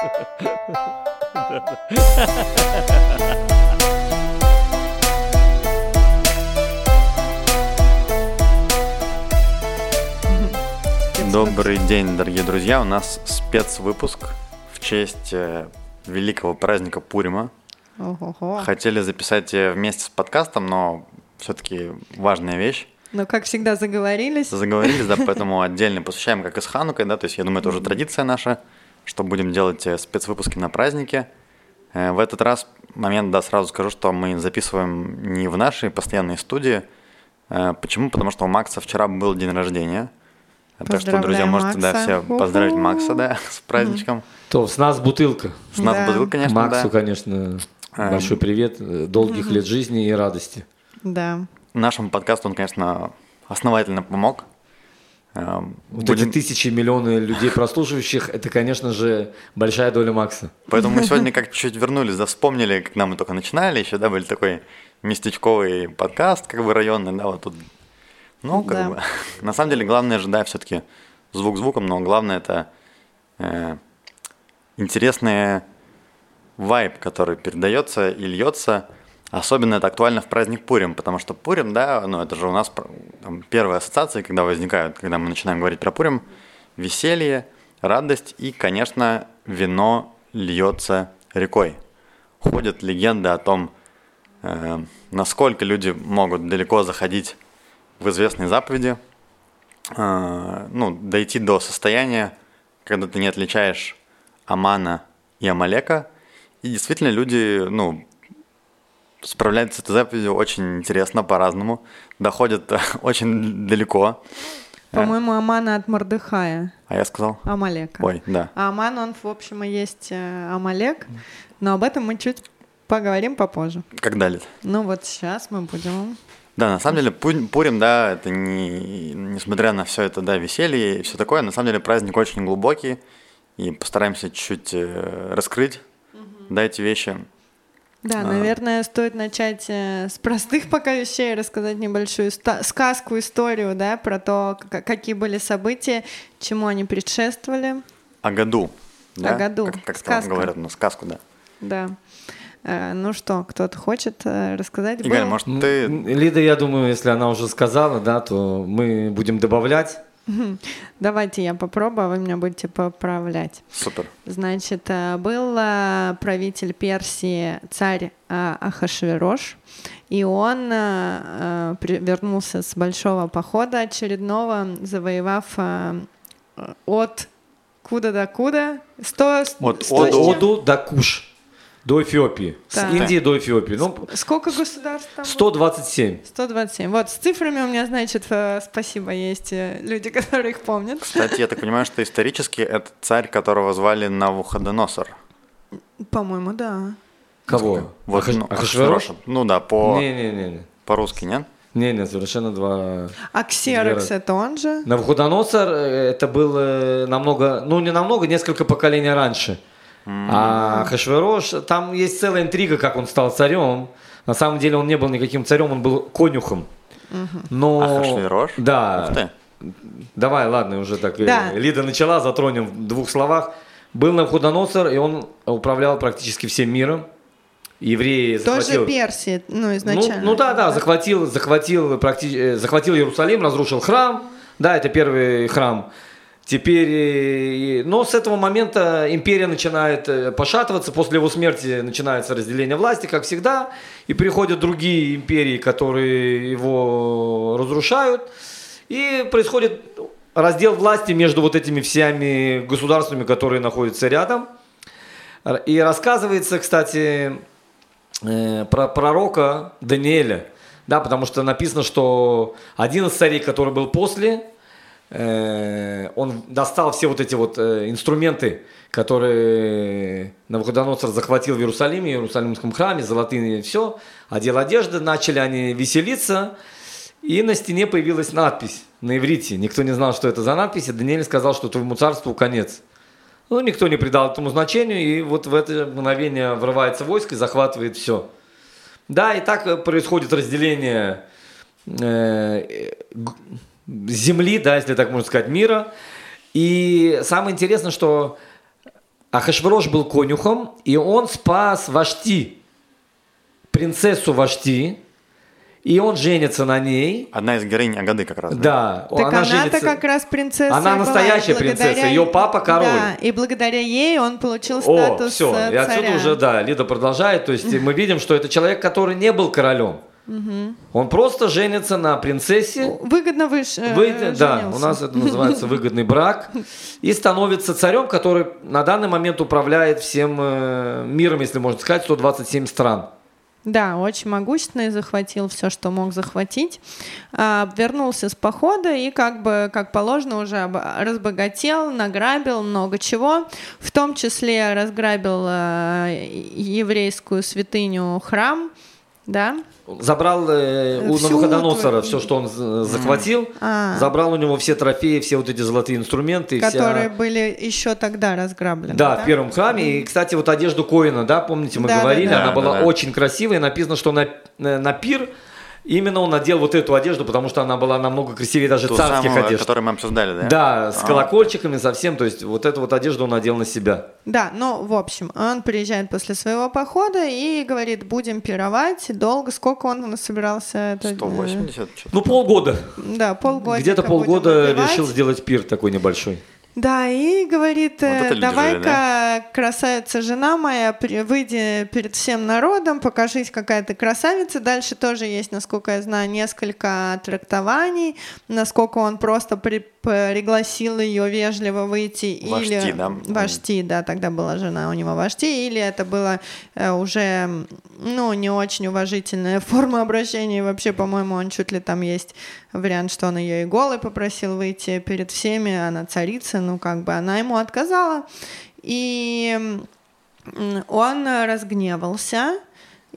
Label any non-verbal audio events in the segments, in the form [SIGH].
Добрый день, дорогие друзья. У нас спецвыпуск в честь э, великого праздника Пурима. Ого-го. Хотели записать э, вместе с подкастом, но все-таки важная вещь. Ну, как всегда, заговорились. Заговорились, да, поэтому отдельно посвящаем, как и с Ханукой, да, то есть я думаю, это уже традиция наша, что будем делать э, спецвыпуски на празднике. Э, В этот раз момент, да, сразу скажу, что мы записываем не в нашей постоянной студии. Э, Почему? Потому что у Макса вчера был день рождения. Так что, друзья, можете, да, все поздравить. Макса, да, [LAUGHS] с праздничком. То, с нас бутылка. С нас Да. бутылка, конечно, Максу, да. конечно, большой привет. Долгих лет жизни и радости. Да. Нашему подкасту он, конечно, основательно помог. Вот будем- эти тысячи, миллионы людей прослушивающих, это, конечно же, большая доля Макса. Поэтому мы [LAUGHS] сегодня как чуть-чуть вернулись, да, вспомнили, когда мы только начинали, еще, да, был такой местечковый подкаст, как бы районный, да, вот тут. Ну, как Да. бы, [LAUGHS] на самом деле, главное же, да, все-таки звук звуком, но главное это э, интересный вайб, который передается и льется. Особенно это актуально в праздник Пурим, потому что Пурим, да, ну это же у нас там, первые ассоциации, когда возникают, когда мы начинаем говорить про Пурим, веселье, радость и, конечно, вино льется рекой. Ходят легенды о том, э, насколько люди могут далеко заходить в известные заповеди, э, ну, дойти до состояния, когда ты не отличаешь Амана и Амалека, и действительно люди, ну, справляются с этой заповедью очень интересно, по-разному, доходят [LAUGHS] очень далеко. По-моему, Амана от Мордыхая. А я сказал? Амалека. Ой, да. А Аман, он, в общем, и есть э, Амалек, но об этом мы чуть поговорим попозже. Как далее? Ну вот сейчас мы будем... Да, на самом деле Пу- Пурим, да, это не, несмотря на все это, да, веселье и все такое, на самом деле праздник очень глубокий, и постараемся чуть-чуть э, раскрыть, да, эти вещи. Да, А. наверное, стоит начать э, с простых пока вещей, рассказать небольшую сказку, историю, да, про то, какие были события, чему они предшествовали. О году. Да? году. Как, как Сказка. говорят, ну, сказку, да. Да. Э, ну что, кто-то хочет э, рассказать? Игорь, Был- может, ты... Лида, я думаю, если она уже сказала, да, то мы будем добавлять. [LAUGHS] Давайте я попробую, а вы меня будете поправлять. Супер. Значит, э, был э, правитель Персии царь э, Ахашверош, и он вернулся с большого похода очередного, завоевав от куда до куда? 100, От сто Оду. с чем? Оду до Куш. До Эфиопии. Так. С Индии до Эфиопии. Ну, Сколько государств там? было? 127. 127. Вот, с цифрами у меня, значит, э, спасибо, есть э, люди, [LAUGHS] которые их помнят. Кстати, я так понимаю, что исторически это царь, которого звали Навуходоносор. По-моему, да. Кого? Вот, Ахаш- ну, Ахашверош? Ну да, по, Не-не-не. по-русски, нет? Не-не, совершенно два... А Ксерокс Две это он же? Навуходоносор э, это был намного, ну не намного, несколько поколений раньше. А Хашверош, там есть целая интрига, как он стал царем. На самом деле он не был никаким царем, он был конюхом. Но... Ахашверош? Да. Ух ты. Давай, ладно, уже так. э, Да. Лида начала, затронем в двух словах. Был Навуходоносор, и он управлял практически всем миром. Евреи Тоже захватил... Персии, ну, Ну, изначально. ну да, да, захватил, захватил, практи- э, захватил Иерусалим, разрушил храм. Да, это первый храм. Теперь, э, но с этого момента империя начинает э, пошатываться, после его смерти начинается разделение власти, как всегда, и приходят другие империи, которые его разрушают, и происходит раздел власти между вот этими всеми государствами, которые находятся рядом. И рассказывается, кстати, э, про пророка Даниэля, да, потому что написано, что один из царей, который был после, он достал все вот эти вот э, инструменты, которые Навуходоносор захватил в Иерусалиме, в Иерусалимском храме, золотые все, одел одежды, начали они веселиться, и на стене появилась надпись на иврите. Никто не знал, что это за надпись, и Даниэль сказал, что твоему царству конец. Ну, никто не придал этому значению, и вот в это мгновение врывается войско и захватывает все. Да, и так э, происходит разделение э, земли, да, если так можно сказать, мира. И самое интересное, что Ахашвирош был конюхом, и он спас Вашти, принцессу Вашти, и он женится на ней. Одна из героинь Агады как раз. Да, Так она-то женится- как раз принцесса. Она была, настоящая благодаря- принцесса, ее папа король. Да, и благодаря ей он получил О, статус все, э, и отсюда царя. уже, да, Лида продолжает. То есть мы видим, что это человек, который не был королем. Он просто женится на принцессе. Выгодно выше. э, Вы- да, женился. у нас это называется [LAUGHS] выгодный брак. И становится царем, который на данный момент управляет всем э, миром, если можно сказать, 127 стран. Да, очень могущественный, захватил все, что мог захватить. А, вернулся с похода и как бы, как положено, уже разбогател, награбил много чего. В том числе разграбил э, еврейскую святыню храм, да, Забрал э, у Всю Навуходоносора твою- все, что он з- захватил. А. Забрал у него все трофеи, все вот эти золотые инструменты. и вся- которые были еще тогда разграблены. Да, в первом храме. И, кстати, вот одежду Коина, да, помните, мы Да, да, говорили, да. она Да, была да, да. очень красивая. Написано, что на, на на пир именно он надел вот эту одежду, потому что она была намного красивее даже Ту царских самую, одежд. которую мы обсуждали, да? Да, с А. колокольчиками совсем, то есть вот эту вот одежду он надел на себя. Да, ну, в общем, он приезжает после своего похода и говорит, будем пировать долго. Сколько он собирался? Это, э, 180 что-то. Ну, полгода. Да, полгода. Где-то полгода решил сделать пир такой небольшой. Да, и говорит, э, это люди давай-ка, красавица жена моя, выйди перед всем народом, покажись, какая ты красавица. Дальше тоже есть, насколько я знаю, несколько трактований, насколько он просто при- пригласил ее вежливо выйти. Вашти, или... да? Вашти, да, тогда была жена у него Вашти, или это было э, уже, ну, не очень уважительная [LAUGHS] форма обращения. И Вообще, по-моему, он чуть ли там есть вариант, что он ее и голой попросил выйти перед всеми, она царица, ну, как бы она ему отказала. И он разгневался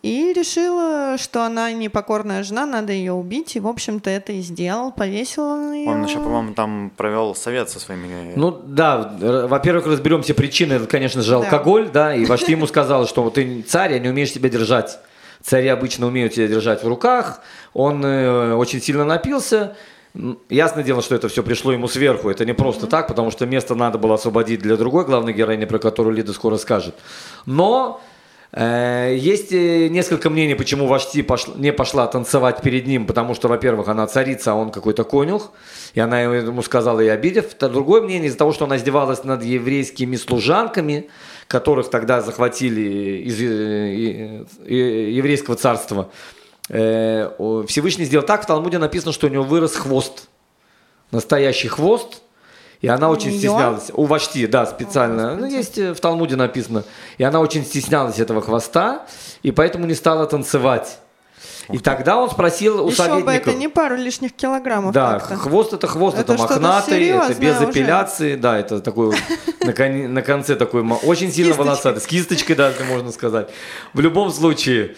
и решил, что она непокорная жена, надо ее убить. И, в общем-то, это и сделал, повесил он ее. Он еще, по-моему, там провел совет со своими... Ну да, во-первых, разберем все причины. Это, конечно же, Да. алкоголь, да, и Вашти ему сказал, что вот ты царь, а не умеешь себя держать. Цари обычно умеют себя держать в руках. Он э, очень сильно напился. Ясное дело, что это все пришло ему сверху. Это не просто так, потому что место надо было освободить для другой главной героини, про которую Лида скоро скажет. Но э, есть э, несколько мнений, почему Вашти не пошла танцевать перед ним, потому что, во-первых, она царица, а он какой-то конюх, и она ему сказала и обидев. Другое мнение из-за того, что она издевалась над еврейскими служанками, которых тогда захватили из э, э, э, еврейского царства. Э, Всевышний сделал так, в Талмуде написано, что у него вырос хвост. Настоящий хвост. И она очень стеснялась. У Вашти, да, специально. Ну, есть э, в Талмуде написано. И она очень стеснялась этого хвоста, и поэтому не стала танцевать. И тогда он спросил у Еще бы советников. это не пару лишних килограммов. Да, как-то. хвост это хвост, это, Это мохнатый, это без уже. эпиляции, да, это такой на, коне- на конце такой очень сильно волосатый, с кисточкой даже можно сказать. В любом случае,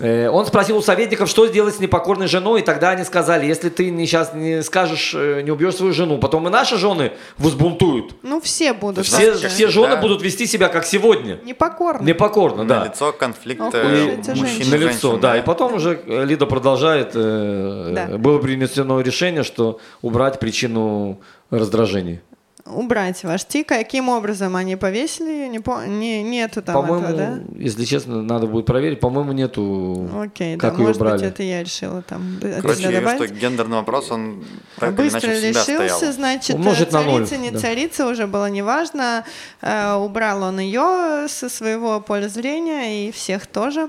он спросил у советников, что сделать с непокорной женой, и тогда они сказали, если ты не, сейчас не скажешь, э, не убьешь свою жену, потом и наши жены возбунтуют. Ну, все будут. Все, вообще. все жены Да. будут вести себя как сегодня. Непокорны. Непокорно, На да. лицо конфликт э, мужчин На лицо, женщин, да. И потом уже э, Лида продолжает. э, Да. Было принесено решение, что убрать причину раздражения. Убрать Вашти. Каким образом они повесили ее? Не, по... не, нету там По-моему, этого, да? если честно, надо будет проверить. По-моему, нету. Окей, как да, ее может брали. быть, это я решила там Короче, я вижу, что гендерный вопрос, он так или Быстро иначе решился, стоял. значит, Умножить на ноль, царица, не да. царица, уже было неважно. Э, убрал он ее со своего поля зрения и всех тоже.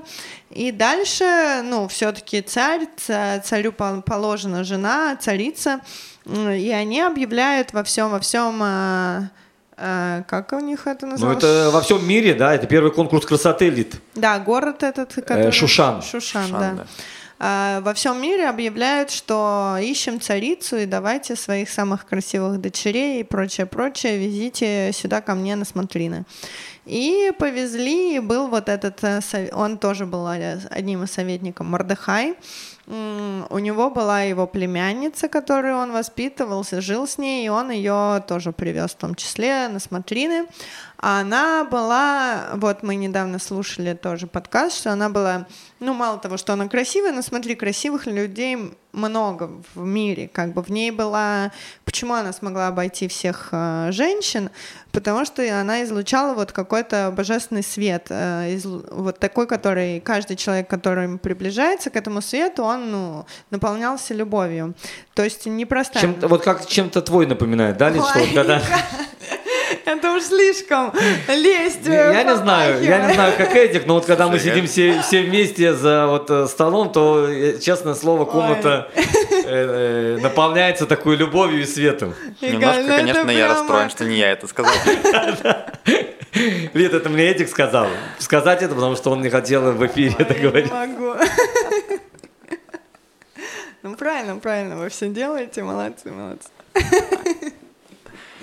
И дальше, ну, все-таки царь, ца- царю пол- положена жена, царица, и они объявляют во всем, во всем, э, э, как у них это Ну, называлось? это во всем мире, да, это первый конкурс красоты Лид. Да, город этот, который... Шушан. Шушан, Шушан, да. да. А, Во всем мире объявляют, что ищем царицу и давайте своих самых красивых дочерей и прочее, прочее, везите сюда ко мне на смотрины. И повезли, и был вот этот, э, он тоже был э, одним из советников Мордыхай. У него была его племянница, которую он воспитывался, жил с ней, и он ее тоже привез в том числе на смотрины. А она была, вот мы недавно слушали тоже подкаст, что она была, ну, мало того, что она красивая, но смотри, красивых людей много в мире, как бы в ней была... Почему она смогла обойти всех э, женщин? Потому что она излучала вот какой-то божественный свет, э, из, вот такой, который каждый человек, который приближается к этому свету, он ну, наполнялся любовью. То есть не просто... Чем вот как чем-то твой напоминает, да, что вот когда... Это уж слишком лезть. Я не знаю, я не знаю, как этих, но вот когда мы сидим все, все вместе за вот э, столом, то, э, честное слово, комната э, наполняется такой любовью и светом. Немножко, ну конечно, я расстроен, что не я это сказал. [LAUGHS] Лид, это мне Этик сказал. Сказать это, потому что он не хотел в эфире это говорить. могу. Ну правильно, правильно, вы все делаете, молодцы, молодцы.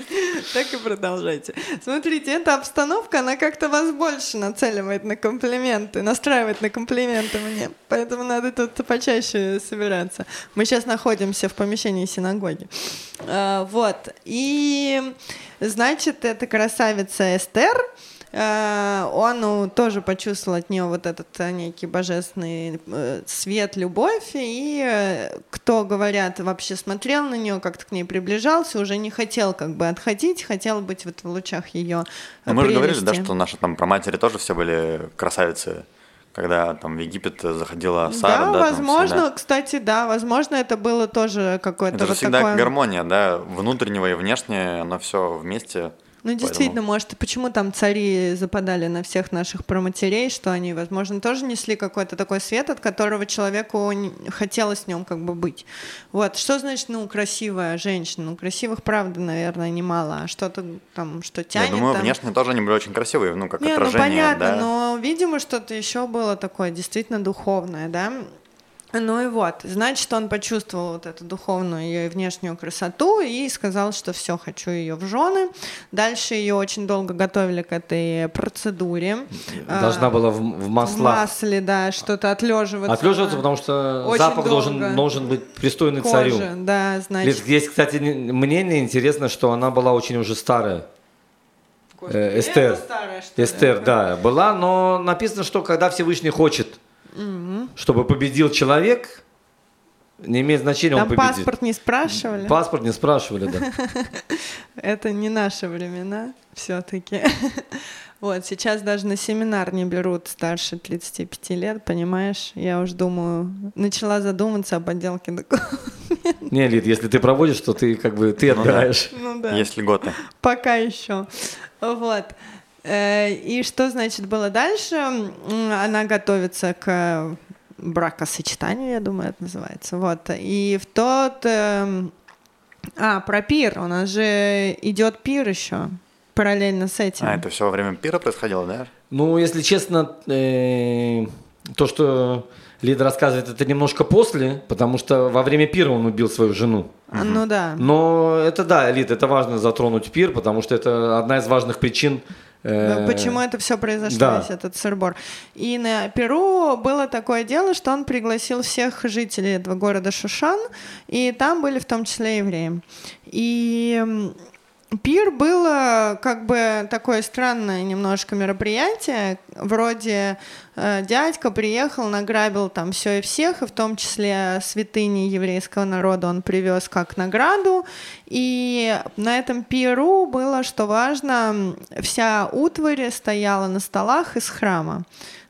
[LAUGHS] Так и продолжайте. Смотрите, эта обстановка, она как-то вас больше нацеливает на комплименты, настраивает на комплименты мне. Поэтому надо тут почаще собираться. Мы сейчас находимся в помещении синагоги. А, вот. И, значит, эта красавица Эстер, он ну, тоже почувствовал от нее вот этот э, некий божественный э, свет, любовь, и кто, говорят, вообще смотрел на нее, как-то к ней приближался, уже не хотел как бы отходить, хотел быть вот в лучах ее Мы же говорили, да, что наши там про матери тоже все были красавицы когда там в Египет заходила Сара. Да, да возможно, там, кстати, да, возможно, это было тоже какое-то это вот же всегда такое... гармония, да, внутреннего и внешнего, оно все вместе. Ну, действительно, Поэтому... может, почему там цари западали на всех наших проматерей, что они, возможно, тоже несли какой-то такой свет, от которого человеку хотелось с нем как бы быть. Вот, что значит, ну, красивая женщина? Ну, красивых, правда, наверное, немало, а что-то там, что тянет. Я думаю, там... внешне тоже они были очень красивые, ну, как Не, отражение, ну, понятно, да? но, видимо, что-то еще было такое действительно духовное, да? Ну и вот, значит, он почувствовал вот эту духовную ее и внешнюю красоту и сказал, что все, хочу ее в жены. Дальше ее очень долго готовили к этой процедуре. Должна была в, в маслах. В масле, да, что-то отлеживаться. Отлеживаться, потому что очень запах должен, должен быть пристойный Кожа, царю. да, значит. Здесь, кстати, мнение интересно, что она была очень уже старая. Э, Эстер. Старая, Эстер, да, была, но написано, что когда Всевышний хочет угу. Чтобы победил человек, не имеет значения, Там он победит. паспорт не спрашивали? Паспорт не спрашивали, да. [LAUGHS] Это не наши времена все-таки. [LAUGHS] Вот, сейчас даже на семинар не берут старше 35 лет, понимаешь? Я уже думаю, начала задуматься о подделке документов. Не, Лид, если ты проводишь, то ты как бы, ты отбираешь. [LAUGHS] Ну да. Есть льготы. Пока еще. Вот. Э, и что, значит, было дальше? Она готовится к бракосочетанию, я думаю, это называется. Вот. И в тот... Эм, а, про пир. У нас же идет пир еще параллельно с этим. А, это все во время пира происходило, да? Ну, если честно, э, то, что Лида рассказывает, это немножко после, потому что во время пира он убил свою жену. Угу. Ну да. Но это да, Лид, это важно затронуть пир, потому что это одна из важных причин Э, почему это все произошло, да. весь этот сырбор. И на Перу было такое дело, что он пригласил всех жителей этого города Шушан, и там были в том числе евреи. И Пир было как бы такое странное немножко мероприятие, вроде э, дядька приехал, награбил там все и всех, и в том числе святыни еврейского народа он привез как награду, и на этом пиру было, что важно, вся утварь стояла на столах из храма.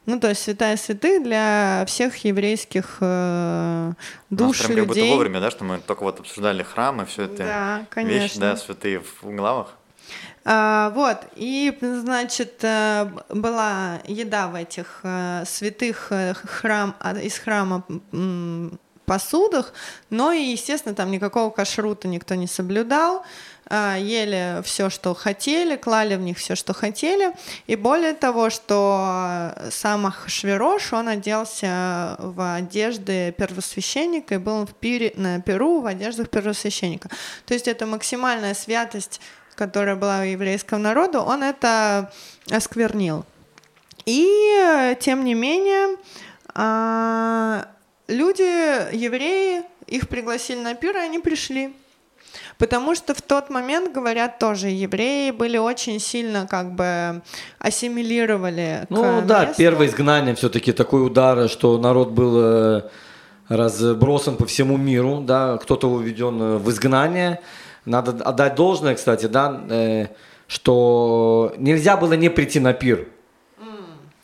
Ну, то есть святая святых для всех еврейских э, душ прям людей. как будто вовремя, да, что мы только вот обсуждали храм и все это да, конечно. вещи, да, святые в главах. А, вот, и, значит, э, была еда в этих э, святых э, храм, а, из храма посудах, но и, естественно, там никакого кашрута никто не соблюдал. А, ели все, что хотели, клали в них все, что хотели. И более того, что сам Ахшвирош, он оделся в одежды первосвященника и был в пире, на Перу в одеждах первосвященника. То есть это максимальная святость, которая была у еврейского народа, он это осквернил. И, тем не менее, а, люди, евреи, их пригласили на пир, и они пришли. Потому что в тот момент, говорят, тоже евреи были очень сильно как бы ассимилировали. Ну да, месту. первое изгнание все-таки такой удар, что народ был э, разбросан по всему миру, да, кто-то уведен в изгнание. Надо отдать должное, кстати, да, э, что нельзя было не прийти на пир.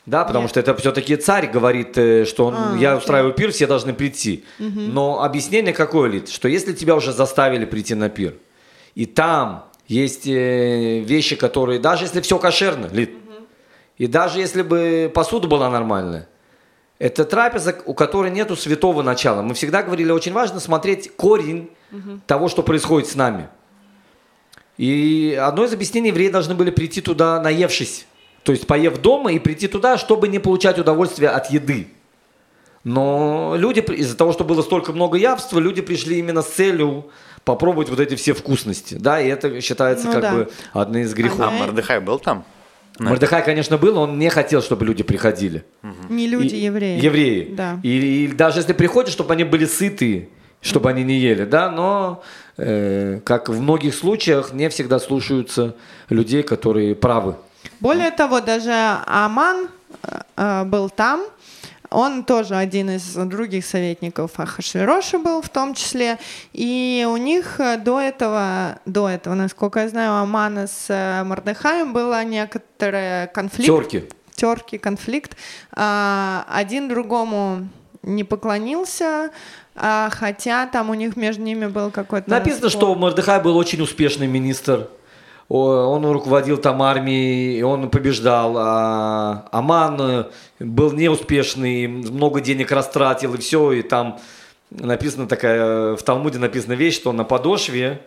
Да, потому Нет. что это все-таки царь говорит, э, что он, А, я устраиваю пир, все должны прийти. Но объяснение какое, Лид? Что если тебя уже заставили прийти на пир, и там есть э, вещи, которые, даже если все кошерно, Лид, и даже если бы посуда была нормальная, это трапеза, у которой нету святого начала. Мы всегда говорили, очень важно смотреть корень того, что происходит с нами. И одно из объяснений, евреи должны были прийти туда, наевшись. То есть поев дома и прийти туда, чтобы не получать удовольствие от еды. Но люди, из-за того, что было столько много явства, люди пришли именно с целью попробовать вот эти все вкусности. Да, и это считается Ну как да. бы одним из грехов. А. Мордыхай был там? Мордыхай, конечно, был, он не хотел, чтобы люди приходили. Не люди, И- евреи. Евреи. Да. И, и даже если приходят, чтобы они были сыты, чтобы они не ели, да, но э, как в многих случаях не всегда слушаются людей, которые правы. Более того, даже Аман э, э, был там. Он тоже один из других советников Ахашвироша был в том числе. И у них э, до этого, до этого, насколько я знаю, у Амана с э, Мордыхаем было некоторые конфликт. Терки. терки, конфликт. А, Один другому не поклонился, а, хотя там у них между ними был какой-то Написано, спор. что Мордыхай был очень успешный министр. Он руководил там армией, он побеждал. А Аман э, был неуспешный, много денег растратил, и все. И там написано такая, в Талмуде написана вещь, что на подошве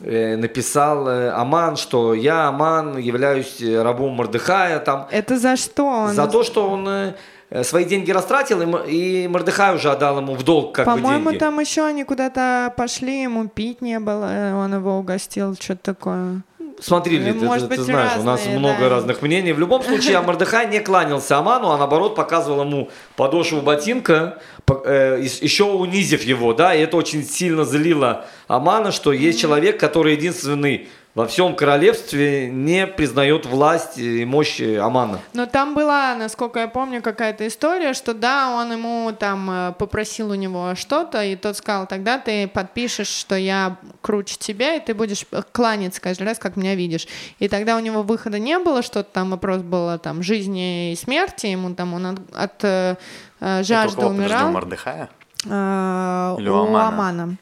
э, написал э, Аман, что я, Аман, являюсь э, рабом Мордыхая. Там, Это за что он? за то, что он э, э, свои деньги растратил, и Мордыхай уже отдал ему в долг как По-моему, там еще они куда-то пошли, ему пить не было, э, он его угостил, что-то такое. Смотри, Ну, Лид, может ты, ты быть, знаешь, у нас разные, много да. разных мнений. В любом случае, Мордыхай не кланялся Аману, а наоборот показывал ему подошву ботинка, э, еще унизив его, да, и это очень сильно злило Амана, что есть человек, который единственный во всем королевстве не признает власть и мощь Амана. Но там была, насколько я помню, какая-то история, что да, он ему там э, попросил у него что-то, и тот сказал, тогда ты подпишешь, что я круче тебя, и ты будешь э, кланяться каждый раз, как меня видишь. И тогда у него выхода не было, что-то там вопрос был там жизни и смерти, ему там он от, от э, жажды умирал. Мордыхая? Э, Или у Амана? Амана.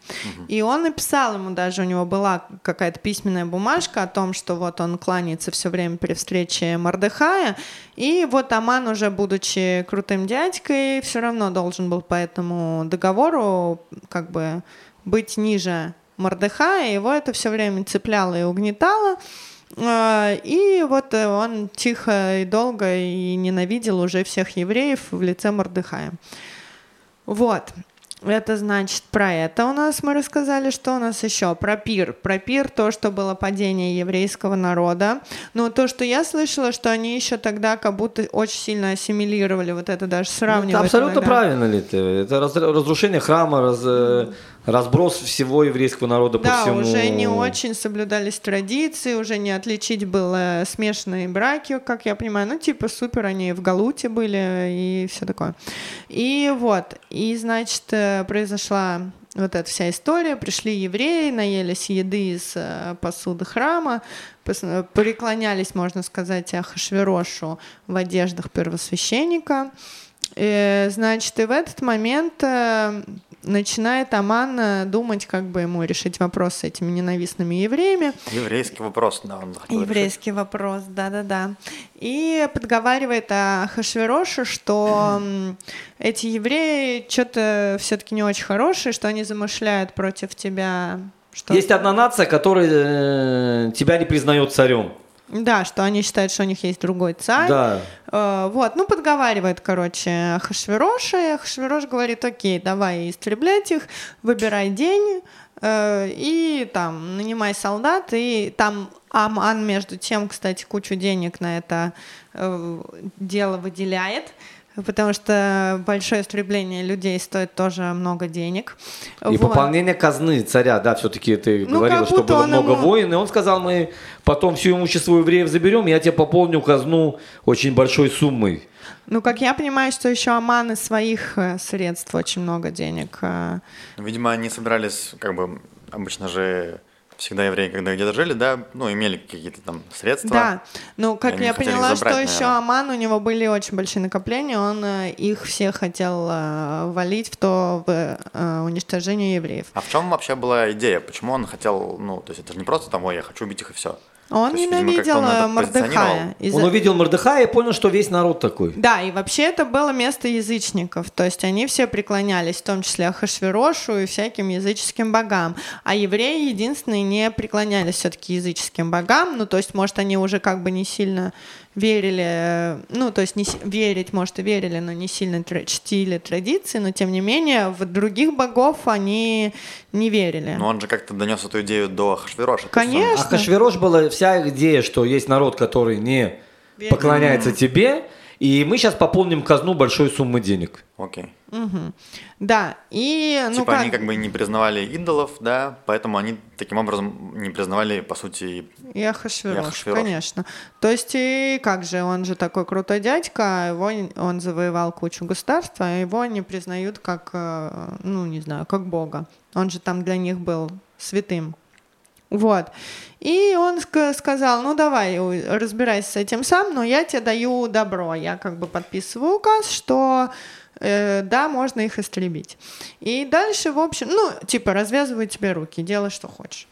И он написал ему даже, у него была какая-то письменная бумажка о том, что вот он кланяется все время при встрече Мордыхая. И вот Аман, уже будучи крутым дядькой, все равно должен был по этому договору как бы быть ниже Мордыхая. Его это все время цепляло и угнетало. Э, И вот э, он тихо и долго и ненавидел уже всех евреев в лице Мордыхая. Вот. Это значит про это у нас мы рассказали, что у нас еще про пир. Про пир то, что было падение еврейского народа. Но то, что я слышала, что они еще тогда как будто очень сильно ассимилировали вот это даже Это сравнивать. абсолютно иногда. правильно, Лид. Это раз- разрушение храма, раз- э, разброс всего еврейского народа по Да, всему. уже не очень соблюдались традиции, уже не отличить было смешанные браки, как я понимаю. Ну, типа, супер, они в Галуте были и все такое. И вот, и, значит, э, произошла вот эта вся история. Пришли евреи, наелись еды из э, посуды храма, преклонялись, можно сказать, Ахашверошу в одеждах первосвященника. Э, Значит, и в этот момент начинает Аман э, думать, как бы ему решить вопрос с этими ненавистными евреями. Еврейский вопрос, да, он захотел решить. Еврейский вопрос, да-да-да. И подговаривает Хашвероша, что м, эти евреи что-то все-таки не очень хорошие, что они замышляют против тебя. Что... Есть одна нация, которая э, тебя не признает царем. Да, что они считают, что у них есть другой царь. Да. Э, Вот, ну, подговаривает, короче, Ахашвероша, и Ахашверош говорит, окей, давай истреблять их, выбирай день, э, и там нанимай солдат, и там Аман, между тем, кстати, кучу денег на это э, дело выделяет, потому что большое истребление людей стоит тоже много денег. И Вот. пополнение казны царя, да, все-таки ты Ну, говорила, что было много ему- войн, и он сказал, мы потом все имущество евреев заберем, я тебе пополню казну очень большой суммой. Ну, как я понимаю, что еще Аман из своих э, средств очень много денег. э, Видимо, они собирались, как бы, обычно же всегда евреи, когда где-то жили, да, ну, имели какие-то там средства. Да, ну, как я поняла, забрать, что еще наверное. Аман, у него были очень большие накопления, он э, их все хотел э, валить в то в, э, уничтожение евреев. А в чем вообще была идея? Почему он хотел, ну, то есть это же не просто там, ой, я хочу убить их и все. Он То есть, ненавидел э, Мордыхая. Он увидел Мордыхая и понял, что весь народ такой. Да, и вообще это было место язычников, то есть они все преклонялись, в том числе Ахашверошу и всяким языческим богам, а евреи единственные не преклонялись все-таки языческим богам, ну то есть, может, они уже как бы не сильно верили, э, ну то есть не верить, может, и верили, но не сильно чтили традиции, но тем не менее в других богов они не верили. Но он же как-то донес эту идею до Хашвироша. Конечно. А Хашвирош была вся идея, что есть народ, который не Верит. поклоняется тебе, и мы сейчас пополним казну большой суммы денег. Окей. Мгм. Да, и ну типа как... они как бы не признавали идолов, да, поэтому они таким образом не признавали, по сути, И Ахашвирош, И Ахашвирош. конечно. То есть, и как же, он же такой крутой дядька, а его, он завоевал кучу государств, а его не признают как, э, ну, не знаю, как бога. Он же там для них был святым. Вот. И он ска- сказал, ну давай, разбирайся с этим сам, но я тебе даю добро. Я как бы подписываю указ, что э, да, можно их истребить. И дальше, в общем, ну, типа, развязываю тебе руки, делай, что хочешь.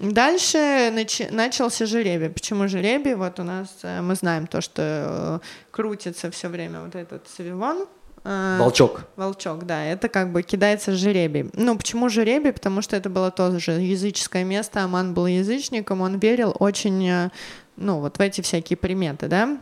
Дальше начи- начался жеребий. Почему жеребий? Вот у нас э, мы знаем то, что э, крутится все время вот этот Савивон. Э, Волчок. Волчок, да, это как бы кидается жеребий. Ну, почему жеребий? Потому что это было тоже языческое место, Аман был язычником, он верил очень, э, ну, вот в эти всякие приметы, да,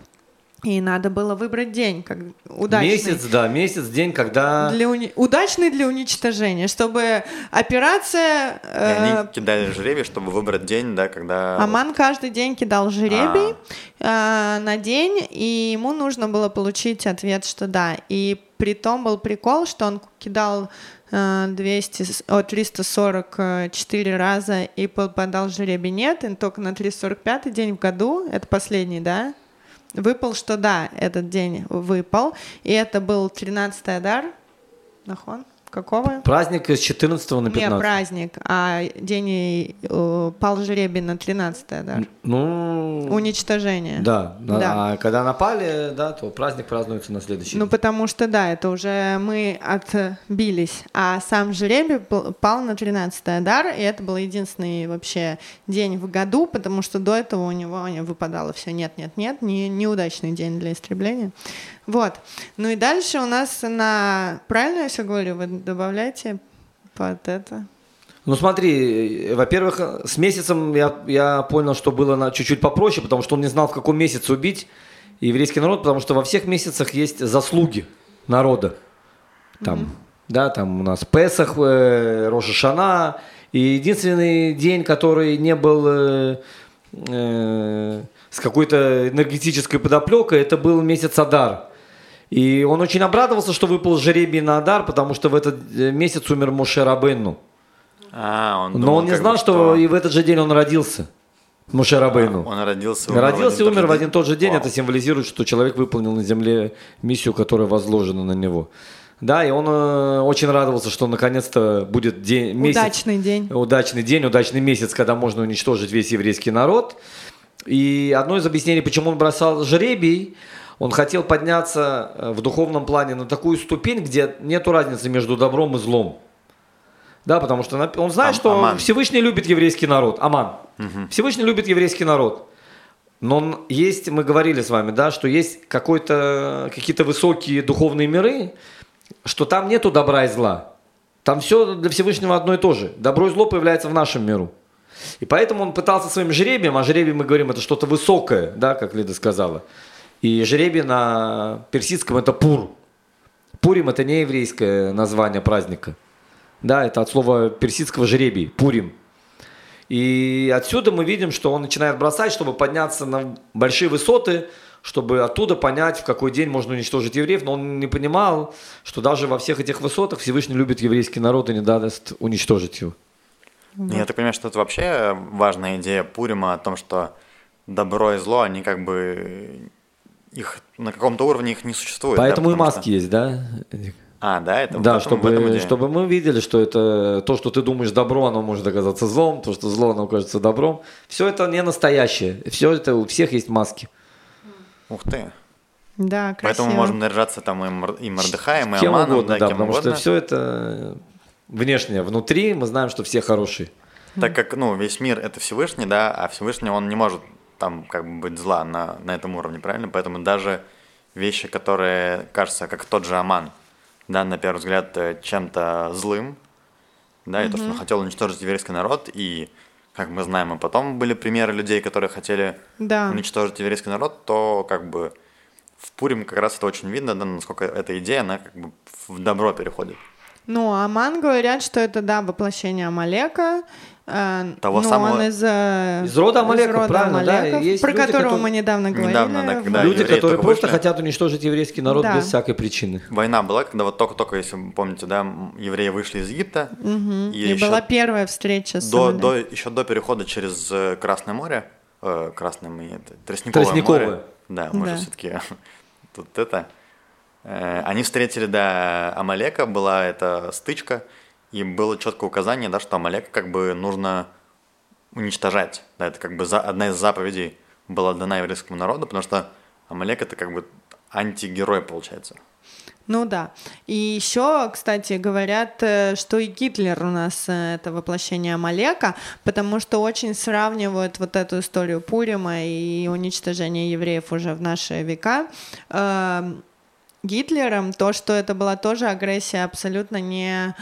и надо было выбрать день, как удачный. Месяц, да, месяц, день, когда... Для уни- Удачный для уничтожения, чтобы операция... и э, они кидали жребий, чтобы выбрать день, да, когда... Аман каждый день кидал жеребий А. э, на день, и ему нужно было получить ответ, что да. И при том был прикол, что он кидал э, 200, с- о, 344 раза и попадал жеребий нет, и только на 345 день в году, это последний, да, выпал, что да, этот день выпал, и это был 13-й Адар, нахон, какого? Праздник с 14 на Не 15. праздник, а день э, пал жеребий на 13 Адар. Ну, Уничтожение. да. Да. А когда напали, да, то праздник празднуется на следующий Ну, день. потому что, да, это уже мы отбились. А сам жеребий пл- пал на 13 Адар, и это был единственный вообще день в году, потому что до этого у него не выпадало все нет-нет-нет, не, неудачный день для истребления. Вот. Ну и дальше у нас на... Правильно я все говорю? Вы добавляете под это? Ну смотри, во-первых, с месяцем я, я понял, что было на, чуть-чуть попроще, потому что он не знал, в каком месяце убить еврейский народ, потому что во всех месяцах есть заслуги народа. Там, да, там у нас Песах, э, Роша Шана, и единственный день, который не был э, э, с какой-то энергетической подоплекой, это был месяц Адар. И он очень обрадовался, что выпал жеребий на Адар, потому что в этот э, месяц умер Моше Рабенну. А, он Но думал, он не знал, бы, что и в этот же день он родился. Моше Рабейну. Он родился, умер Родился и умер в один тот же день. Вау. Это символизирует, что человек выполнил на земле миссию, которая возложена на него. Да, и он э, очень радовался, что наконец-то будет день, месяц, Удачный день. удачный день, удачный месяц, когда можно уничтожить весь еврейский народ. И одно из объяснений, почему он бросал жребий, он хотел подняться э, в духовном плане на такую ступень, где нет разницы между добром и злом. Да, потому что он знает, Ам- что Аман. Всевышний любит еврейский народ. Аман. Всевышний любит еврейский народ. Но он есть, мы говорили с вами, да, что есть какой-то, какие-то высокие духовные миры, что там нету добра и зла. Там все для Всевышнего одно и то же. Добро и зло появляется в нашем миру. И поэтому он пытался своим жребием, а жребий, мы говорим, это что-то высокое, да, как Лида сказала. И жребий на персидском это пур. Пурим это не еврейское название праздника. Да, это от слова персидского жребий, пурим. И отсюда мы видим, что он начинает бросать, чтобы подняться на большие высоты, чтобы оттуда понять, в какой день можно уничтожить евреев, но он не понимал, что даже во всех этих высотах Всевышний любит еврейский народ и не даст уничтожить его. Да. Я так понимаю, что это вообще важная идея Пурима о том, что добро и зло, они как бы их на каком-то уровне их не существует. Поэтому да, и маски что... есть, да? А, да, это да, этом, чтобы, этом чтобы мы видели, что это то, что ты думаешь добро, оно может оказаться злом, то, что зло, оно кажется добром. Все это не настоящее. Все это у всех есть маски. Ух ты. Да, красиво. Поэтому можем наряжаться там и, Мор... и Мордыхаем, и кем Аманом, угодно, да, да, кем потому угодно. что все это внешнее. Внутри мы знаем, что все хорошие. Так как, ну, весь мир — это Всевышний, да, а Всевышний, он не может там как бы быть зла на, на этом уровне, правильно? Поэтому даже вещи, которые кажутся, как тот же Аман, да, на первый взгляд, э, чем-то злым, да, и то, что он хотел уничтожить еврейский народ, и, как мы знаем, и потом были примеры людей, которые хотели Да. уничтожить еврейский народ, то как бы в Пурим как раз это очень видно, да, насколько эта идея, она как бы в добро переходит. Ну, Аман говорят, что это, да, воплощение Амалека. Э, Того ну, самого- он из, э, Из рода Амалека, правильно, да, Амалеков, есть про люди, которого которые- мы недавно говорили. Недавно, да, когда Люди, которые только просто вышли. хотят уничтожить еврейский народ Да. без всякой причины. Война была, когда вот только-только, если вы помните, да, евреи вышли из Египта, Мгм. и, И, еще была первая встреча с до, до, еще до перехода через э, Красное море, э, Красное мы это, Тростниковое, Тростниковое. море, да, мы Да. же все-таки [LAUGHS] тут это, э, они встретили, да, Амалека, была эта стычка, и было четкое указание, да, что Амалека как бы нужно уничтожать, да, это как бы за, одна из заповедей была дана еврейскому народу, потому что Амалек это как бы антигерой получается. Ну да. И еще, кстати, говорят, э, что и Гитлер у нас э, это воплощение Амалека, потому что очень сравнивают вот эту историю Пурима и уничтожения евреев уже в наши века. э, Гитлером, то, что это была тоже агрессия абсолютно не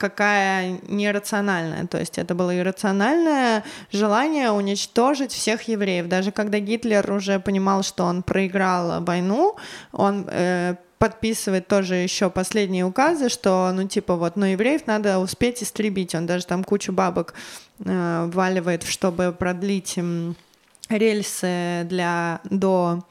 какая нерациональная. То есть это было иррациональное желание уничтожить всех евреев. Даже когда Гитлер уже понимал, что он проиграл войну, он э, подписывает тоже еще последние указы, что, ну, типа, вот, ну, евреев надо успеть истребить. Он даже там кучу бабок э, валивает, чтобы продлить м, рельсы для, до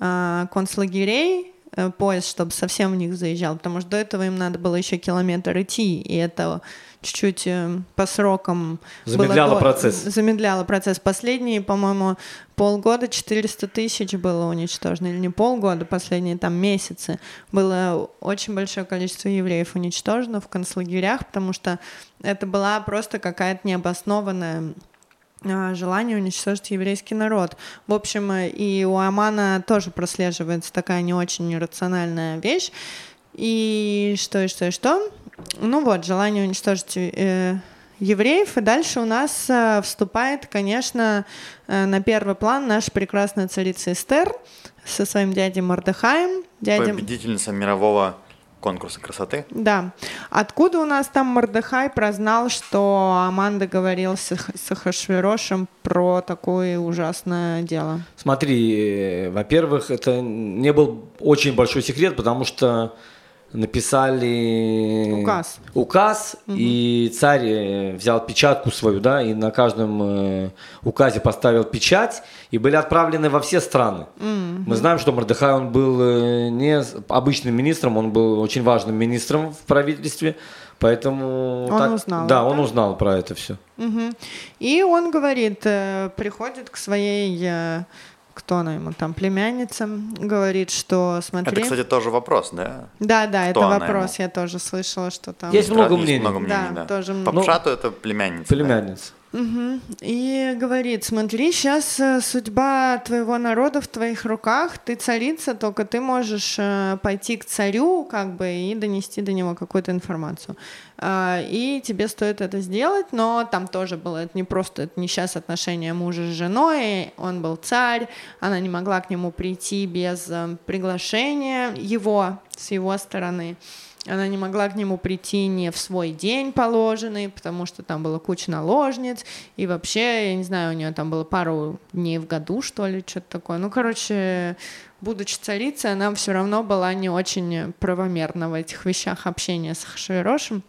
э, концлагерей, э, поезд, чтобы совсем в них заезжал, потому что до этого им надо было еще километр идти, и это чуть-чуть э, по срокам было Замедляло до- процесс. Замедляло процесс. Последние, по-моему, полгода 400 тысяч было уничтожено, или не полгода, последние там месяцы. Было очень большое количество евреев уничтожено в концлагерях, потому что это была просто какая-то необоснованная желание уничтожить еврейский народ. В общем, э, и у Амана тоже прослеживается такая не очень рациональная вещь. И что, и что, и что? Ну вот, желание уничтожить э, евреев. И дальше у нас э, вступает, конечно, э, на первый план наша прекрасная царица Эстер со своим дядей Мордыхаем. Дядя... Победительница мирового конкурса красоты. Да. Откуда у нас там Мордыхай прознал, что Аман договорился с Ахашвирошем про такое ужасное дело? Смотри, э, во-первых, это не был очень большой секрет, потому что написали Указ. указ и царь э, взял печатку свою, да, и на каждом э, указе поставил печать, и были отправлены во все страны. Мы знаем, что Мордыхай, он был э, не обычным министром, он был очень важным министром в правительстве, поэтому... Он узнал Да, это? он узнал про это все. Мгм. И он говорит, приходит к своей, кто она ему там, племянница, говорит, что смотри... Это, кстати, тоже вопрос, да? да, да, это кто она вопрос, я тоже слышала, что там... Есть много Есть мнений. много мнений, Да, да. тоже По много. Пшату это племянница. да? Мгм. И говорит, смотри, сейчас судьба твоего народа в твоих руках, ты царица, только ты можешь э, пойти к царю как бы и донести до него какую-то информацию. А, И тебе стоит это сделать, но там тоже было это не просто, это не сейчас отношения мужа с женой, он был царь, она не могла к нему прийти без э, приглашения его, с его стороны. Она не могла к нему прийти не в свой день положенный, потому что там было куча наложниц, и вообще, я не знаю, у нее там было пару дней в году, что ли, что-то такое. Ну, короче, будучи царицей, она все равно была не очень правомерна в этих вещах общения с Хашвирошем.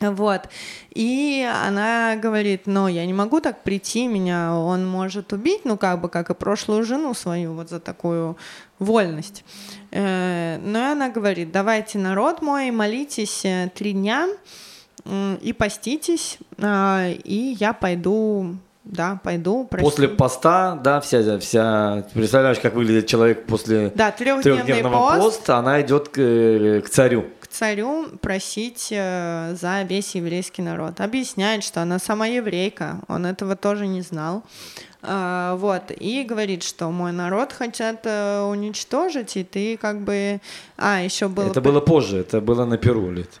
Вот. И она говорит, но я не могу так прийти, меня он может убить, ну как бы, как и прошлую жену свою, вот за такую вольность. Э, но и она говорит, давайте, народ мой, молитесь э, три дня и поститесь, а, и я пойду да, пойду. Прости. После поста, да, вся, вся, представляешь, как выглядит человек после да, трехдневного пост. поста, она идет к, к царю царю просить э, за весь еврейский народ. Объясняет, что она сама еврейка, он этого тоже не знал. А, вот, и говорит, что мой народ хотят э, уничтожить, и ты как бы... А, еще было... Это было позже, это было на Перу, лет.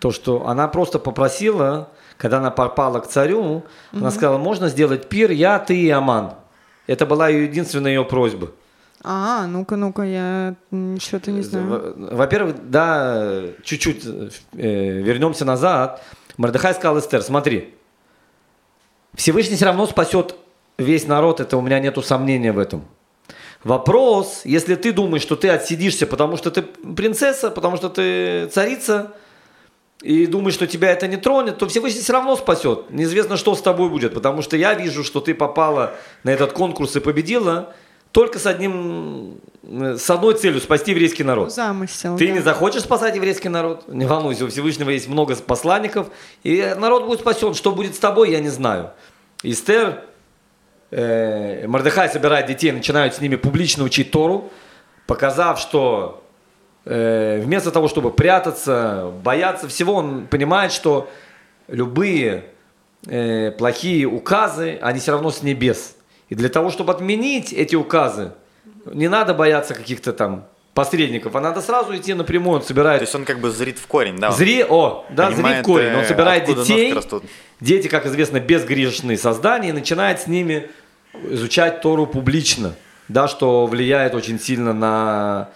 То, что она просто попросила, когда она попала к царю, угу. она сказала, можно сделать пир, я, ты и Аман. Это была единственная ее просьба. А, ну-ка, ну-ка, я что-то не знаю. Во-первых, да, чуть-чуть э, вернемся назад. Мордыхай сказал Эстер, смотри, Всевышний все равно спасет весь народ, это у меня нету сомнения в этом. Вопрос, если ты думаешь, что ты отсидишься, потому что ты принцесса, потому что ты царица, и думаешь, что тебя это не тронет, то Всевышний все равно спасет. Неизвестно, что с тобой будет, потому что я вижу, что ты попала на этот конкурс и победила, только с одним, э, с одной целью спасти еврейский народ. Замысел. Ты да. не захочешь спасать еврейский народ, не волнуйся, у Всевышнего есть много посланников, и народ будет спасен. Что будет с тобой, я не знаю. Истер, э, Мордыхай собирает детей, начинают с ними публично учить Тору, показав, что э, вместо того, чтобы прятаться, бояться всего, он понимает, что любые э, плохие указы, они все равно с небес. И для того, чтобы отменить эти указы, не надо бояться каких-то там посредников, а надо сразу идти напрямую, он собирает... То есть он как бы зрит в корень, да? Зри, о, да, зрит в корень. Он э, собирает детей, дети, как известно, безгрешные создания, и начинает с ними изучать Тору публично, да, что влияет очень сильно на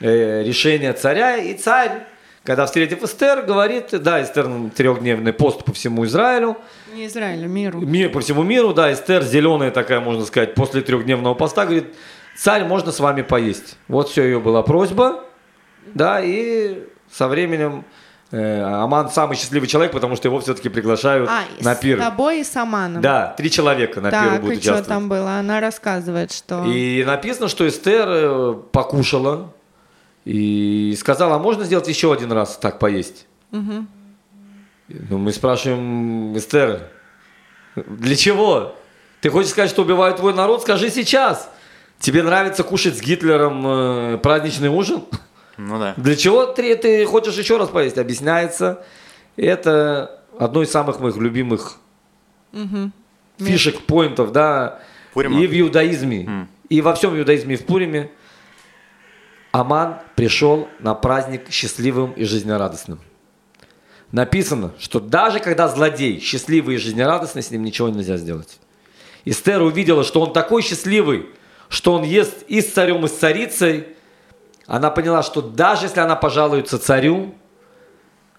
э, решение царя, и царь когда встретив Эстер, говорит, да, Эстер трехдневный пост по всему Израилю. Не Израилю, миру. Мир, по всему миру, да, Эстер зеленая такая, можно сказать, после трехдневного поста, говорит, царь, можно с вами поесть. Вот все ее была просьба, да, и со временем э, Аман самый счастливый человек, потому что его все-таки приглашают а, на пир. с тобой и с Аманом. Да, три человека на так, пир будут и участвовать. что там было? Она рассказывает, что... И написано, что Эстер э, покушала, и сказала, а можно сделать еще один раз так поесть? Угу. Ну, мы спрашиваем, Эстер, для чего? Ты хочешь сказать, что убивают твой народ? Скажи сейчас. Тебе нравится кушать с Гитлером э, праздничный ужин? Ну да. Для чего ты, ты хочешь еще раз поесть? Объясняется. Это одно из самых моих любимых угу. фишек, поинтов, да. Пурима. И в иудаизме. Mm. И во всем иудаизме и в Пуриме. Аман пришел на праздник счастливым и жизнерадостным. Написано, что даже когда злодей счастливый и жизнерадостный, с ним ничего нельзя сделать. Эстер увидела, что он такой счастливый, что он ест и с царем, и с царицей. Она поняла, что даже если она пожалуется царю,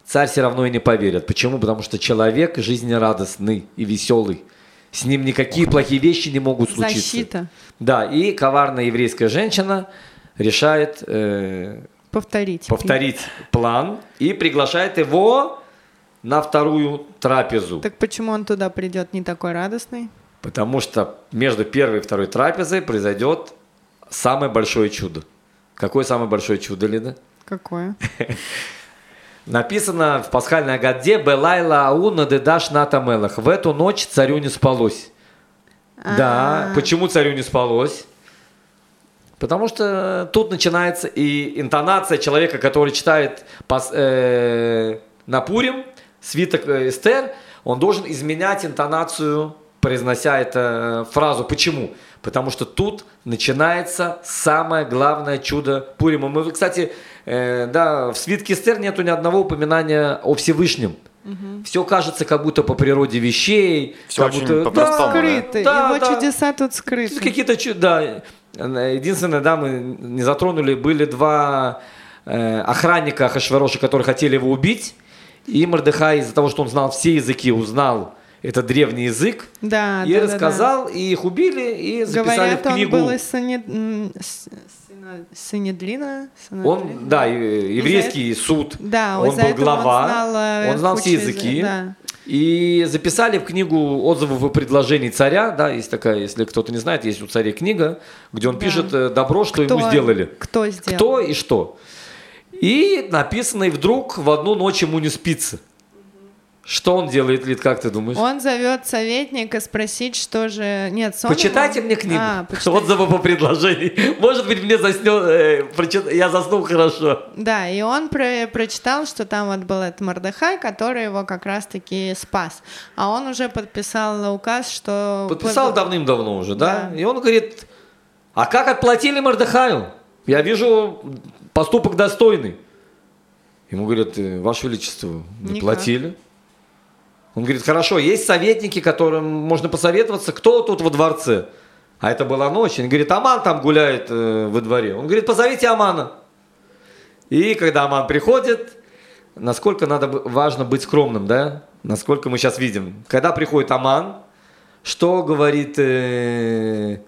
царь все равно и не поверит. Почему? Потому что человек жизнерадостный и веселый. С ним никакие плохие вещи не могут случиться. Защита. Да, и коварная еврейская женщина – решает э, повторить, повторить план и приглашает его на вторую трапезу. Так почему он туда придет не такой радостный? Потому что между первой и второй трапезой произойдет самое большое чудо. Какое самое большое чудо, Лида? Какое? [LAUGHS] Написано в пасхальной Агаде «Белайла ауна дедаш натамелах». В эту ночь царю не спалось. Да, а. почему царю не спалось? Потому что тут начинается и интонация человека, который читает пос, э, на Пурим, свиток э, Эстер, он должен изменять интонацию, произнося эту э, фразу. Почему? Потому что тут начинается самое главное чудо Пурима. Мы, кстати, э, да, в свитке Эстер нету ни одного упоминания о Всевышнем. Угу. Все кажется как будто по природе вещей. Все как очень будто, да, скрыты. Да, Его да. чудеса тут скрыты. Какие-то чудо. Единственное, да, мы не затронули, были два э, охранника Хашвероша, которые хотели его убить. И Мордыхай из-за того, что он знал все языки, узнал это древний язык, Да, и да, да, да. рассказал, и их убили, и записали Говорят, в книгу. он был из Сане- м, с- Сина- Синедлина. Синедлина? Он, да, еврейский суд. Да, он был глава, он знал, э, он знал все языки. язы- да. И записали в книгу отзывов и предложений царя, да, есть такая, если кто-то не знает, есть у царя книга, где он Да. пишет э, добро, что ему Кто- сделали. Кто сделал? Кто и что. И написано, и вдруг в одну ночь ему не спится. Что он делает, Лид, как ты думаешь? Он зовет советника спросить, что же... Нет, сон Почитайте ему- мне книгу. А, [LAUGHS] почитай- Отзывы по предложению. Может быть, мне заснет, э, прочит- я заснул хорошо. Да, и он про- прочитал, что там вот был этот Мордыхай, который его как раз-таки спас. А он уже подписал указ, что... Подписал под- давным-давно уже, да? Да. И он говорит, а как отплатили Мордыхаю? Я вижу поступок достойный. Ему говорят, «Э, Ваше Величество, не Никак. платили. Он говорит, хорошо, есть советники, которым можно посоветоваться, кто тут во дворце. А это была ночь. Он говорит, Аман там гуляет э, во дворе. Он говорит, позовите Амана. И когда Аман приходит, насколько надо, важно быть скромным, да? Насколько мы сейчас видим. Когда приходит Аман, что говорит, э,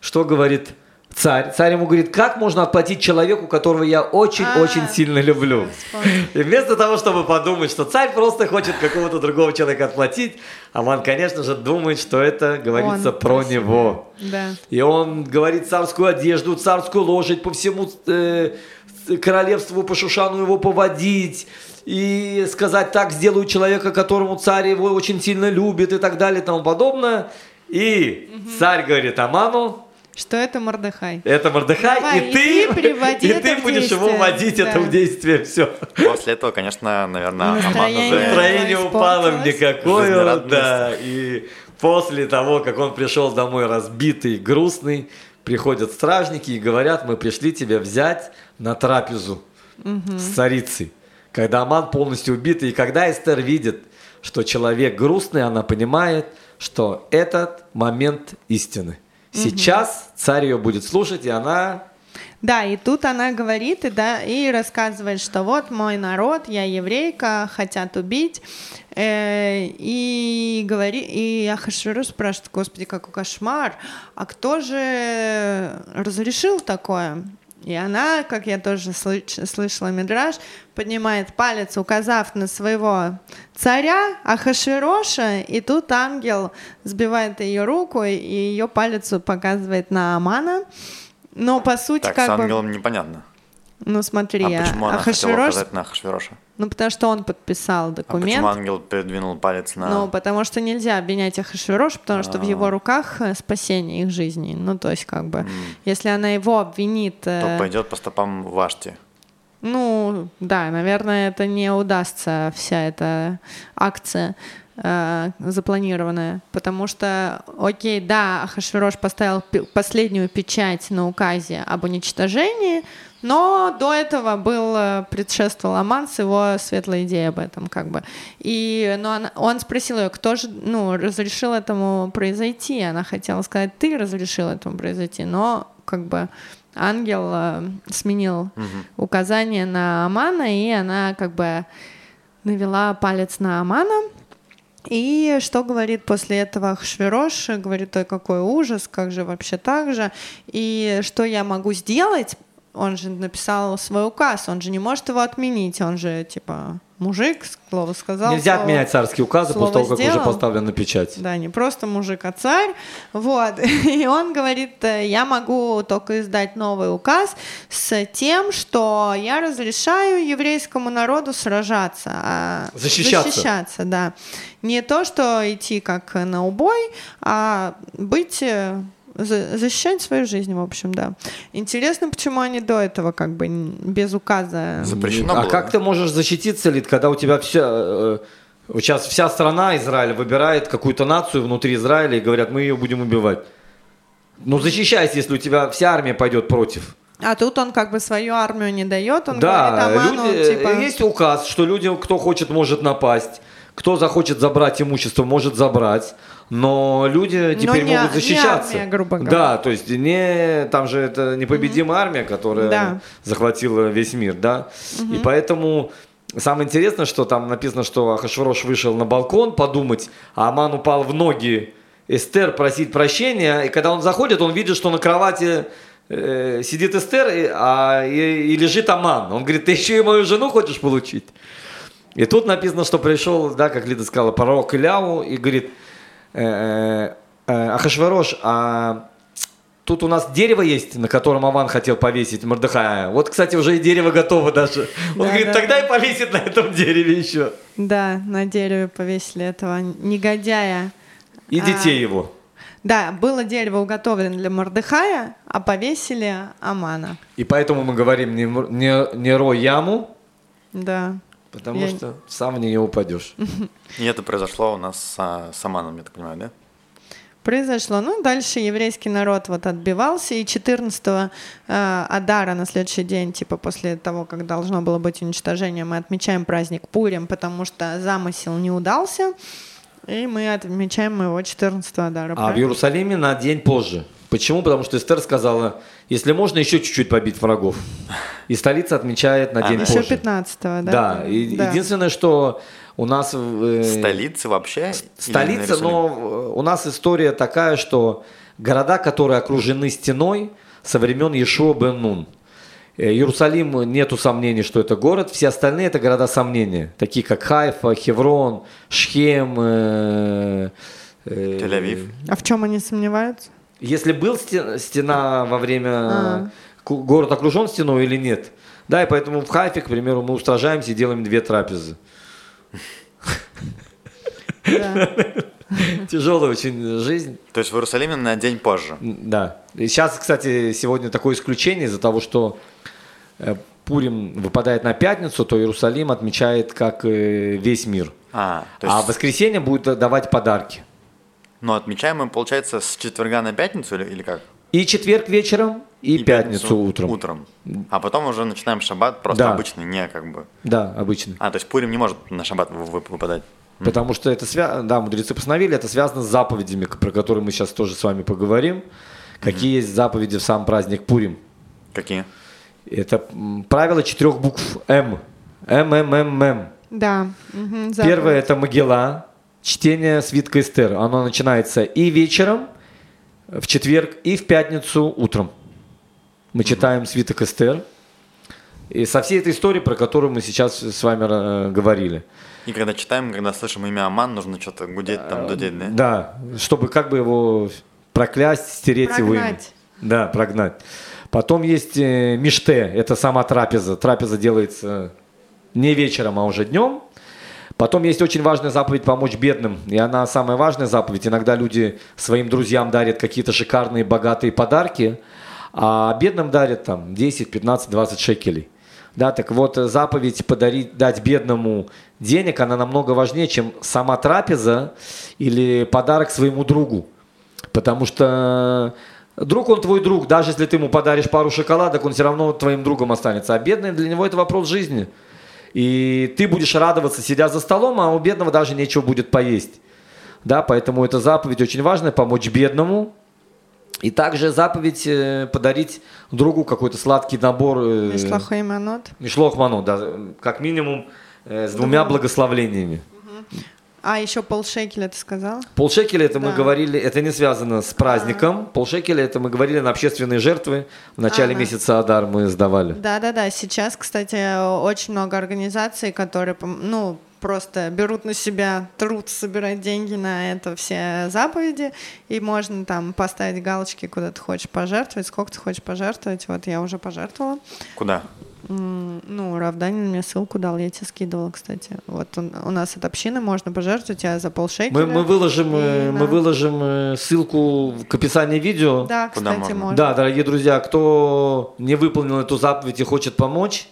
что говорит царь? Царь ему говорит, как можно отплатить человеку, которого я очень-очень А, сильно люблю? И вместо того, чтобы подумать, что царь просто хочет какого-то другого человека отплатить, Аман, конечно же, думает, что это говорится Он про него. Да. И он говорит царскую одежду, царскую лошадь по всему э, королевству, по Шушану его поводить. И сказать, так сделаю человека, которому царь его очень сильно любит и так далее и тому подобное. И царь говорит Аману, Что это Мордыхай? это Мордыхай, Давай, и ты, иди, [LAUGHS] приводи и это ты будешь его действие». вводить это Да. в действие. Все. После этого, конечно, наверное, Аман Настроение. уже... Настроение упало никакое, Жизнерадостность. да. И после того, как он пришел домой разбитый, грустный, приходят стражники и говорят, мы пришли тебя взять на трапезу с царицей. Когда Аман полностью убитый, и когда Эстер видит, что человек грустный, она понимает, что этот момент истины. Сейчас царь ее будет слушать, и она Да, и тут она говорит и, да, и рассказывает, что вот мой народ, я еврейка, хотят убить. Э, и, говори, и Ахашверу спрашивает, господи, какой кошмар, а кто же разрешил такое? И она, как я тоже слыш- слышала Мидраш, поднимает палец, указав на своего царя Ахашвероша, и тут ангел сбивает ее руку, и ее палец показывает на Амана. Но по сути, Так, с как бы, ангелом непонятно. ну смотри, А почему она хотела Ахашверош, указать на Ахашвероша? ну потому что он подписал А документ. почему ангел передвинул палец на... Ну, потому что нельзя обвинять Ахашвирош, потому что в А. его руках э, спасение их жизни. Ну, то есть, как бы, М. если она его обвинит, То э, пойдет по стопам Вашти. Ну, да, наверное, это не удастся, вся эта акция э, запланированная, потому что, окей, да, Ахашвирош поставил последнюю печать на указе об уничтожении, но до этого был э, предшествовал Аман с его светлой идеей об этом, как бы. И, но она- он спросил ее, кто же, ну, разрешил этому произойти. Она хотела сказать, ты разрешил этому произойти, но как бы ангел э, сменил указание на Амана, и она как бы навела палец на Амана. И что говорит после этого Хшверош? Говорит, ой, какой ужас, как же вообще так же. И что я могу сделать? Он же написал свой указ, он же не может его отменить, он же типа мужик, слово сказал. нельзя слово- отменять царские указы после того, как уже сделал. поставлена печать. Да, не просто мужик, а царь. Вот. [LAUGHS] И он говорит, э, я могу только издать новый указ с тем, что я разрешаю еврейскому народу сражаться. а Защищаться. Защищаться, да. Не то, что идти как на убой, а быть э, защищать свою жизнь, в общем, да. Интересно, почему они до этого как бы без указа. Запрещено а было? как ты можешь защититься, Лид, когда у тебя все... э, э, Сейчас вся страна Израиля выбирает какую-то нацию внутри Израиля и говорят, мы ее будем убивать. Ну защищайся, если у тебя вся армия пойдет против. А тут он как бы свою армию не дает, он да, говорит Аману, люди, э, типа... есть указ, что люди, кто хочет, может напасть. Кто захочет забрать имущество, может забрать. Но люди теперь не- могут не защищаться. армия, грубо говоря. Да, то есть не там же это непобедимая армия, которая Да. захватила весь мир, да. И поэтому самое интересное, что там написано, что Ахашврош вышел на балкон подумать, а Аман упал в ноги Эстер просить прощения, и когда он заходит, он видит, что на кровати э, сидит Эстер, и, а, и, и лежит Аман. Он говорит, ты еще и мою жену хочешь получить? И тут написано, что пришел, да, как Лида сказала, пророк Иляу и говорит, Ахашварош, а тут у нас дерево есть, на котором Аван хотел повесить Мордыхая. Вот, кстати, уже и дерево готово даже. Он Да, говорит, да, тогда да. и повесит на этом дереве еще. Да, на дереве повесили этого негодяя. И А. детей его. Да, было дерево уготовлено для Мордыхая, а повесили Амана. И поэтому мы говорим не, не, не рой яму, Да. Потому Я- что сам в нее упадешь. [LAUGHS] И это произошло у нас с, а, с Аманом, я так понимаю, да? Произошло. Ну, дальше еврейский народ вот отбивался, и 14 э, Адара на следующий день, типа после того, как должно было быть уничтожение, мы отмечаем праздник Пурим, потому что замысел не удался, и мы отмечаем его 14 Адара. А в правильно? Иерусалиме на день позже. Почему? Потому что Эстер сказала, если можно, еще чуть-чуть побить врагов. И столица отмечает на А, день? Еще позже. 15 да? Да, и Да. единственное, что у нас... э, Столицы вообще? Столица, но э, у нас история такая, что города, которые окружены стеной со времен Ешуа бен Нун. Э, Иерусалим, нету сомнений, что это город. Все остальные это города сомнения, такие как Хайфа, Хеврон, Шхем. э, э, Тель-Авив. А в чем они сомневаются? Если был сте- стена во время... А. Город окружен стеной или нет. Да, и поэтому в Хайфе, к примеру, мы устражаемся и делаем две трапезы. Тяжелая очень жизнь. То есть в Иерусалиме на день позже. Да. И сейчас, кстати, сегодня такое исключение из-за того, что э, Пурим выпадает на пятницу, то Иерусалим отмечает как э, весь мир. А, то А есть, в воскресенье будет давать подарки. Но отмечаем мы, получается, с четверга на пятницу или, или как? И четверг вечером, и, пятницу, утром. Утром. А потом уже начинаем шаббат, просто Да. обычный, не как бы. Да, обычно. А, то есть Пурим не может на шаббат вы- вы- выпадать. Потому что это связано, да, мудрецы постановили, это связано с заповедями, про которые мы сейчас тоже с вами поговорим. Какие есть заповеди в сам праздник Пурим? Какие? Это правило четырех букв М. М, М, М, М. Да. мгм, Первое это Могила, чтение свитка Эстер. Оно начинается и вечером, в четверг, и в пятницу утром. Мы читаем свиток Эстер. И со всей этой историей, про которую мы сейчас с вами э, говорили. И когда читаем, когда слышим имя Аман, нужно что-то гудеть, там, дудеть, да? Да, чтобы как бы его проклясть, стереть его имя. Прогнать. Да, прогнать. Потом есть э, миште, это сама трапеза. Трапеза делается не вечером, а уже днем. Потом есть очень важная заповедь помочь бедным. И она самая важная заповедь. Иногда люди своим друзьям дарят какие-то шикарные, богатые подарки, а бедным дарят там 10, 15, 20 шекелей. Да, так вот, заповедь подарить, дать бедному денег, она намного важнее, чем сама трапеза или подарок своему другу. Потому что друг он твой друг, даже если ты ему подаришь пару шоколадок, он все равно твоим другом останется. А бедный для него это вопрос жизни. И ты будешь радоваться, сидя за столом, а у бедного даже нечего будет поесть. Да, поэтому эта заповедь очень важная, помочь бедному. И также заповедь э, подарить другу какой-то сладкий набор. э, Манот. Мишлох ману, да, как минимум э, с двумя благословлениями. А еще полшекеля ты сказал? Полшекеля это мы Да. говорили, это не связано с праздником. Полшекеля это мы говорили на общественные жертвы. В начале Ага. месяца Адар мы сдавали. Да-да-да, сейчас, кстати, очень много организаций, которые, ну, просто берут на себя труд собирать деньги на это все заповеди, и можно там поставить галочки, куда ты хочешь пожертвовать, сколько ты хочешь пожертвовать. Вот я уже пожертвовала. Куда? Ну, Равданин мне ссылку дал, я тебе скидывала, кстати. Вот он- у нас от общины можно пожертвовать, я за полшекеля. Мы, мы выложим, э, И мы на- выложим э, ссылку в- к описанию видео. Да, Куда кстати, можно? можно. Да, дорогие друзья, кто не выполнил эту заповедь и хочет помочь,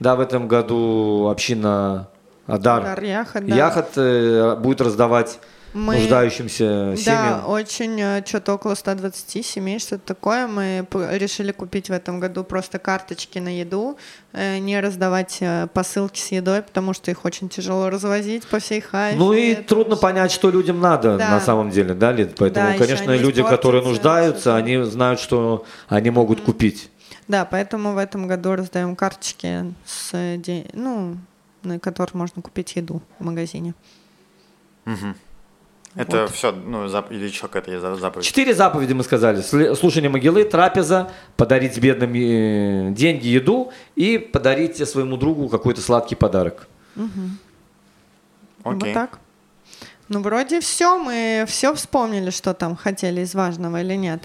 да, в этом году община Адар, Адар Яхат, да. Яхат э, будет раздавать Мы- нуждающимся Да, семьям. очень что-то около 120 семей, что-то такое. Мы решили купить в этом году просто карточки на еду, э, не раздавать э, посылки с едой, потому что их очень тяжело развозить по всей Хайфе. Ну и Это трудно всё. понять, что людям надо Да. на самом деле, да, Лид? Поэтому, Да, конечно, люди, которые нуждаются, они знают, что они могут купить. Да, поэтому в этом году раздаем карточки с, э, ну, на которых можно купить еду в магазине. Это Вот. все, ну, зап- или еще какая-то заповедь. Четыре заповеди мы сказали. Слушание могилы, трапеза, подарить бедным э, деньги, еду и подарить своему другу какой-то сладкий подарок. Вот Окей. так. Ну, вроде все, мы все вспомнили, что там хотели из важного или нет.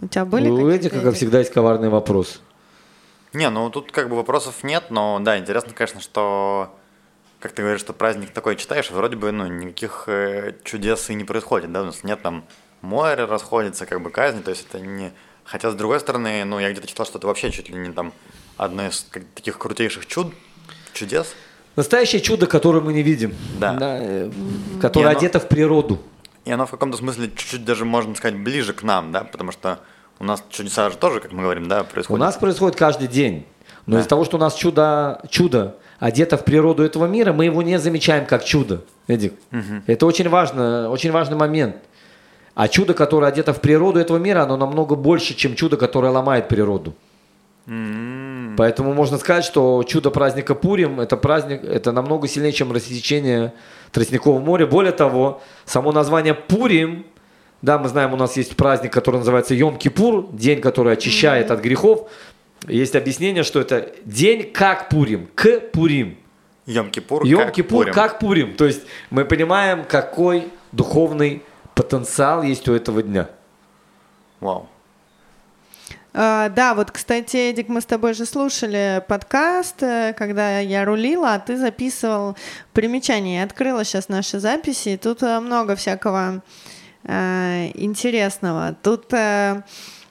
У тебя были У какие-то Эдика, как всегда, есть коварный вопрос. Не, ну тут как бы вопросов нет, но да, интересно, конечно, что, как ты говоришь, что праздник такой читаешь, и вроде бы, ну, никаких э, чудес и не происходит, да, у нас нет там море расходится, как бы казни, то есть это не... Хотя, с другой стороны, ну, я где-то читал, что это вообще чуть ли не там одно из таких крутейших чуд, чудес. Настоящее чудо, которое мы не видим. Да. э, Которое Не, оно- одето в природу. И оно в каком-то смысле чуть-чуть даже, можно сказать, ближе к нам, да, потому что у нас чудеса же тоже, как мы говорим, да, У происходят. нас происходит каждый день. Но Да. из-за того, что у нас чудо, чудо одето в природу этого мира, мы его не замечаем как чудо. Эдик, это очень важно, очень важный момент. А чудо, которое одето в природу этого мира, оно намного больше, чем чудо, которое ломает природу. Поэтому можно сказать, что чудо праздника Пурим это праздник, это намного сильнее, чем рассечение Тростникового моря. Более того, само название Пурим, да, мы знаем, у нас есть праздник, который называется Йом-Кипур, день, который очищает от грехов. Есть объяснение, что это день как Пурим, к Пурим. Йом-Кипур, Йом-Кипур Пурим. как Пурим. То есть мы понимаем, какой духовный потенциал есть у этого дня. Вау. А, да, вот, кстати, Эдик, мы с тобой же слушали подкаст, э, когда я рулила, а ты записывал примечания. Я открыла сейчас наши записи, и тут э, много всякого э, интересного. Тут э,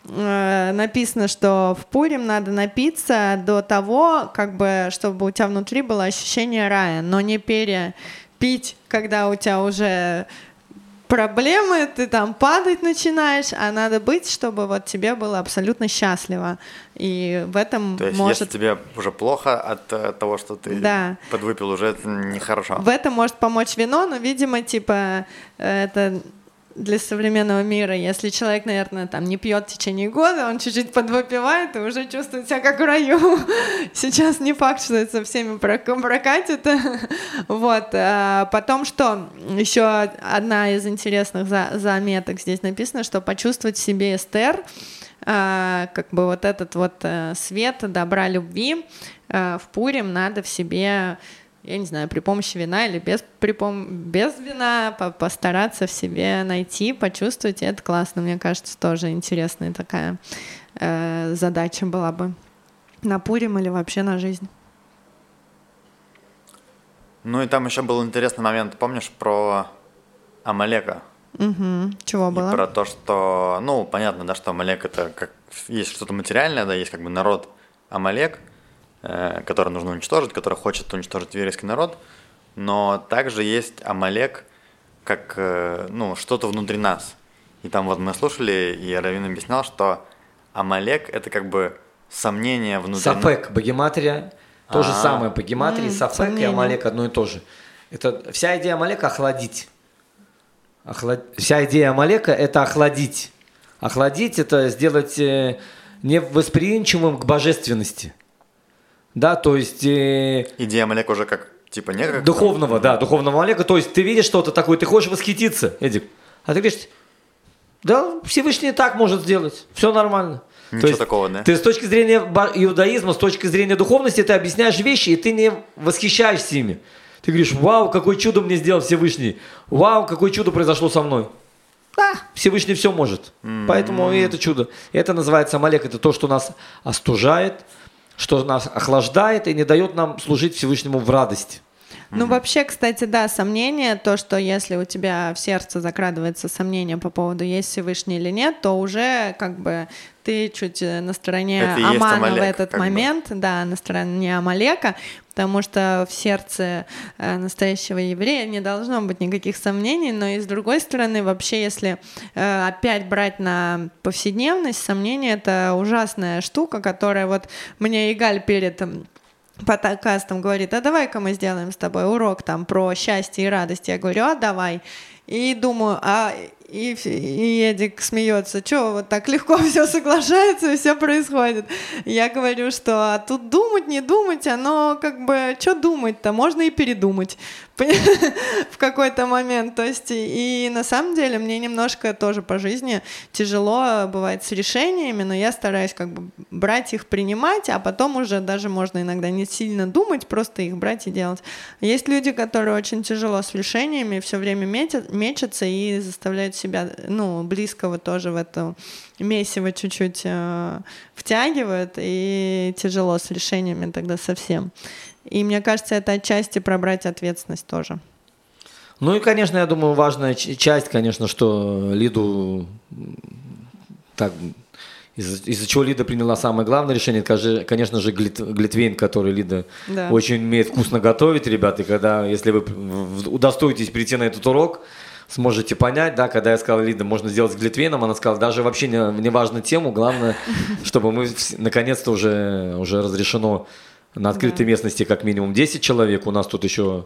э, написано, что в Пурим надо напиться до того, как бы, чтобы у тебя внутри было ощущение рая, но не перепить, когда у тебя уже проблемы, ты там падать начинаешь, а надо быть, чтобы вот тебе было абсолютно счастливо. И в этом То есть, может... если тебе уже плохо от э, того, что ты Да. подвыпил, уже это нехорошо. В этом может помочь вино, но, видимо, типа, э, это для современного мира, если человек, наверное, там не пьет в течение года, он чуть-чуть подвыпивает и уже чувствует себя как в раю. [LAUGHS] Сейчас не факт, что это со всеми прок- прокатит. [LAUGHS] Вот. а Потом что? Еще одна из интересных за- заметок здесь написано, что почувствовать в себе Эстер, а, как бы вот этот вот э, свет добра, любви э, в Пурим надо в себе я не знаю, при помощи вина или без, при пом- без вина по- постараться в себе найти, почувствовать, и это классно. Мне кажется, тоже интересная такая э, задача была бы на Пурим или вообще на жизнь. Ну и там еще был интересный момент, помнишь, про Амалека? Мгм. Чего И было? про то, что, ну, понятно, да, что Амалек это как есть что-то материальное, да, есть как бы народ Амалек, который нужно уничтожить, который хочет уничтожить еврейский народ, но также есть Амалек как, э, ну, что-то внутри нас. И там вот мы слушали, и Равин объяснял, что Амалек это как бы сомнение внутри нас. Сафек, богематрия, то же А. самое М, Сафек и. Амалек одно и то же. Это вся идея Амалека охладить. Охлад- Вся идея Амалека это охладить. Охладить это сделать э, невосприимчивым к божественности. Да, то есть э, Идея Амалека уже как, типа, не как... духовного, да, духовного Амалека. То есть ты видишь что-то такое, ты хочешь восхититься, Эдик. А ты говоришь, да, Всевышний так может сделать, все нормально. Ничего То есть такого, да? Ты с точки зрения иудаизма, с точки зрения духовности, ты объясняешь вещи, и ты не восхищаешься ими. Ты говоришь, вау, какое чудо мне сделал Всевышний. Вау, какое чудо произошло со мной. Да, Всевышний все может. Поэтому и это чудо. Это называется Амалек. Это то, что нас остужает, что нас охлаждает и не дает нам служить Всевышнему в радости. Ну, вообще, кстати, да, сомнение, то, что если у тебя в сердце закрадывается сомнение по поводу, есть Всевышний или нет, то уже как бы ты чуть э, на стороне Это Амана в Амалек, этот как бы. момент, да, на стороне Амалека, потому что в сердце э, настоящего еврея не должно быть никаких сомнений, но и с другой стороны, вообще, если э, опять брать на повседневность, сомнение — это ужасная штука, которая вот мне Игаль перед подкастом говорит, а давай-ка мы сделаем с тобой урок там про счастье и радость. Я говорю, а давай. И думаю, а и, и Эдик смеется, что вот так легко [LAUGHS] все соглашается и все происходит. Я говорю, что а тут думать, не думать, оно как бы, что думать-то, можно и передумать [LAUGHS] в какой-то момент. То есть, и на самом деле мне немножко тоже по жизни тяжело бывает с решениями, но я стараюсь как бы брать их, принимать, а потом уже даже можно иногда не сильно думать, просто их брать и делать. Есть люди, которые очень тяжело с решениями, все время мечат, мечутся и заставляют себя, ну, близкого тоже в это месиво чуть-чуть э, втягивают, и тяжело с решениями тогда совсем. И мне кажется, это отчасти пробрать ответственность тоже. Ну и, конечно, я думаю, важная часть, конечно, что Лиду так из-за из чего Лида приняла самое главное решение, это, конечно же, глит, глитвейн, который Лида да. очень умеет вкусно готовить, ребята. И когда, если вы удостоитесь прийти на этот урок, сможете понять, да, когда я сказал Лида, можно сделать с глитвейном, она сказала, даже вообще не, не важно тему, главное, [LAUGHS] чтобы мы наконец-то уже, уже разрешено на открытой да. местности как минимум 10 человек. У нас тут еще...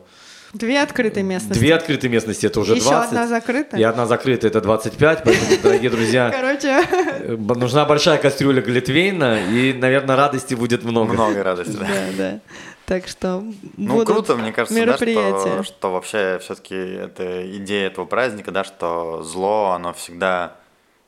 Две открытые местности. Две открытые местности, это уже еще 20. одна закрытая. И одна закрытая, это 25. Поэтому, [LAUGHS] дорогие друзья, Короче. Э, нужна большая кастрюля глитвейна, и, наверное, радости будет много. Много радости, да. [LAUGHS] Да, да. Так что Ну, круто, мне кажется, да, что, что вообще все-таки это идея этого праздника, да, что зло, оно всегда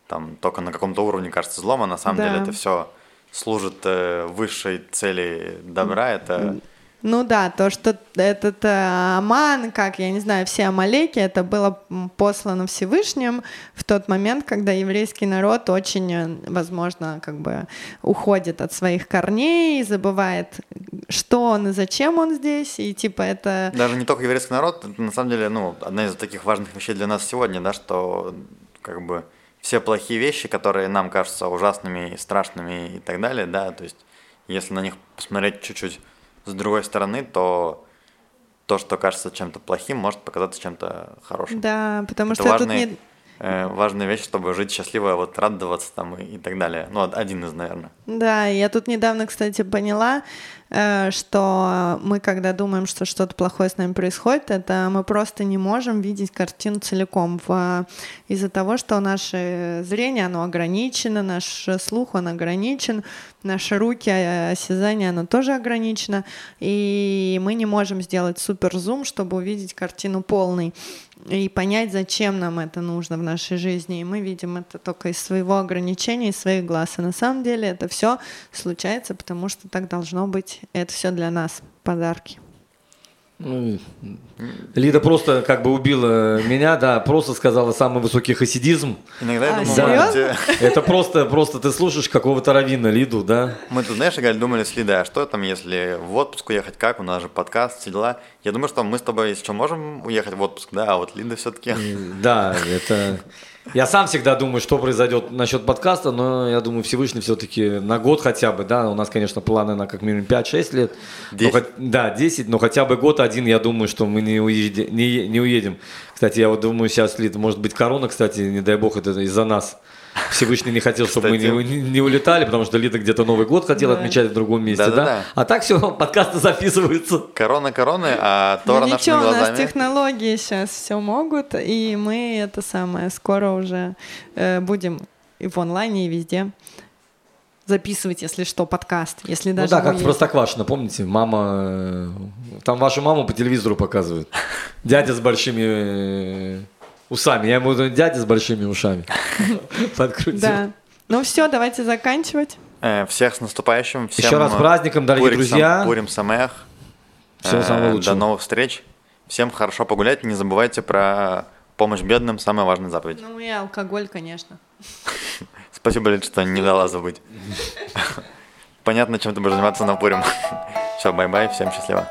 там только на каком-то уровне кажется злом, а на самом да. деле это все служит э, высшей цели добра, это... Ну да, то, что этот э, Аман, как, я не знаю, все Амалеки, это было послано Всевышним в тот момент, когда еврейский народ очень, э, возможно, как бы уходит от своих корней, забывает, что он и зачем он здесь, и типа это... Даже не только еврейский народ, это на самом деле, ну, одна из таких важных вещей для нас сегодня, да, что как бы все плохие вещи, которые нам кажутся ужасными, страшными и так далее, да, то есть если на них посмотреть чуть-чуть с другой стороны, то то, что кажется чем-то плохим, может показаться чем-то хорошим. Да, потому это что важный, тут не... э, важная вещь, чтобы жить счастливо, вот радоваться там и, и так далее. Ну, один из, наверное. Да, я тут недавно, кстати, поняла, что мы, когда думаем, что что-то плохое с нами происходит, это мы просто не можем видеть картину целиком в... из-за того, что наше зрение, оно ограничено, наш слух, он ограничен, наши руки, э, осязание, оно тоже ограничено, и мы не можем сделать супер зум, чтобы увидеть картину полной и понять, зачем нам это нужно в нашей жизни. И мы видим это только из своего ограничения, из своих глаз. А на самом деле это все случается, потому что так должно быть. Это все для нас подарки. Ну, Лида просто как бы убила меня, да, просто сказала самый высокий хасидизм. Иногда я А, думал, серьезно? эти- Это просто, просто ты слушаешь какого-то равина Лиду, да? мы тут, знаешь, Галь, думали с Лидой, а что там, если в отпуск уехать, как, у нас же подкаст, все дела. Я думаю, что мы с тобой, если что, можем уехать в отпуск, да, а вот Лида все-таки... Да, это... Я сам всегда думаю, что произойдет насчет подкаста, но я думаю, Всевышний все-таки на год хотя бы, да, у нас, конечно, планы на как минимум 5-6 лет. но 10. хот- да, 10, но хотя бы год один, я думаю, что мы не, уеди- не, не уедем. Кстати, я вот думаю, сейчас, Лид, может быть, корона, кстати, не дай бог, это из-за нас. Всевышний не хотел, чтобы мы не, Кстати. не- улетали, потому что Лида где-то Новый год хотела Да. отмечать в другом месте, да? Да-да-да. А так все, подкасты записываются. Корона короны, а Ну Тора ничего, нашими у нас глазами. технологии сейчас все могут, и мы это самое скоро уже э, будем и в онлайне, и везде записывать, если что, подкаст, если Ну даже да, мы как едем. Простоквашино, помните? Мама... э, Там вашу маму по телевизору показывают. Дядя с большими э, усами. Я ему дядя с большими ушами. [LAUGHS] Подкрутил. Да. Ну все, давайте заканчивать. Э, Всех с наступающим. Всем Еще раз с праздником, дорогие Пурик друзья. Сам- פורים שמח. Всего самого До лучшего. новых встреч. Всем хорошо погулять. Не забывайте про помощь бедным. Самая важная заповедь. Ну и алкоголь, конечно. [LAUGHS] Спасибо, Лид, что не дала забыть. [LAUGHS] Понятно, чем ты будешь заниматься на Пурим. [LAUGHS] Все, bye-bye. Всем счастливо.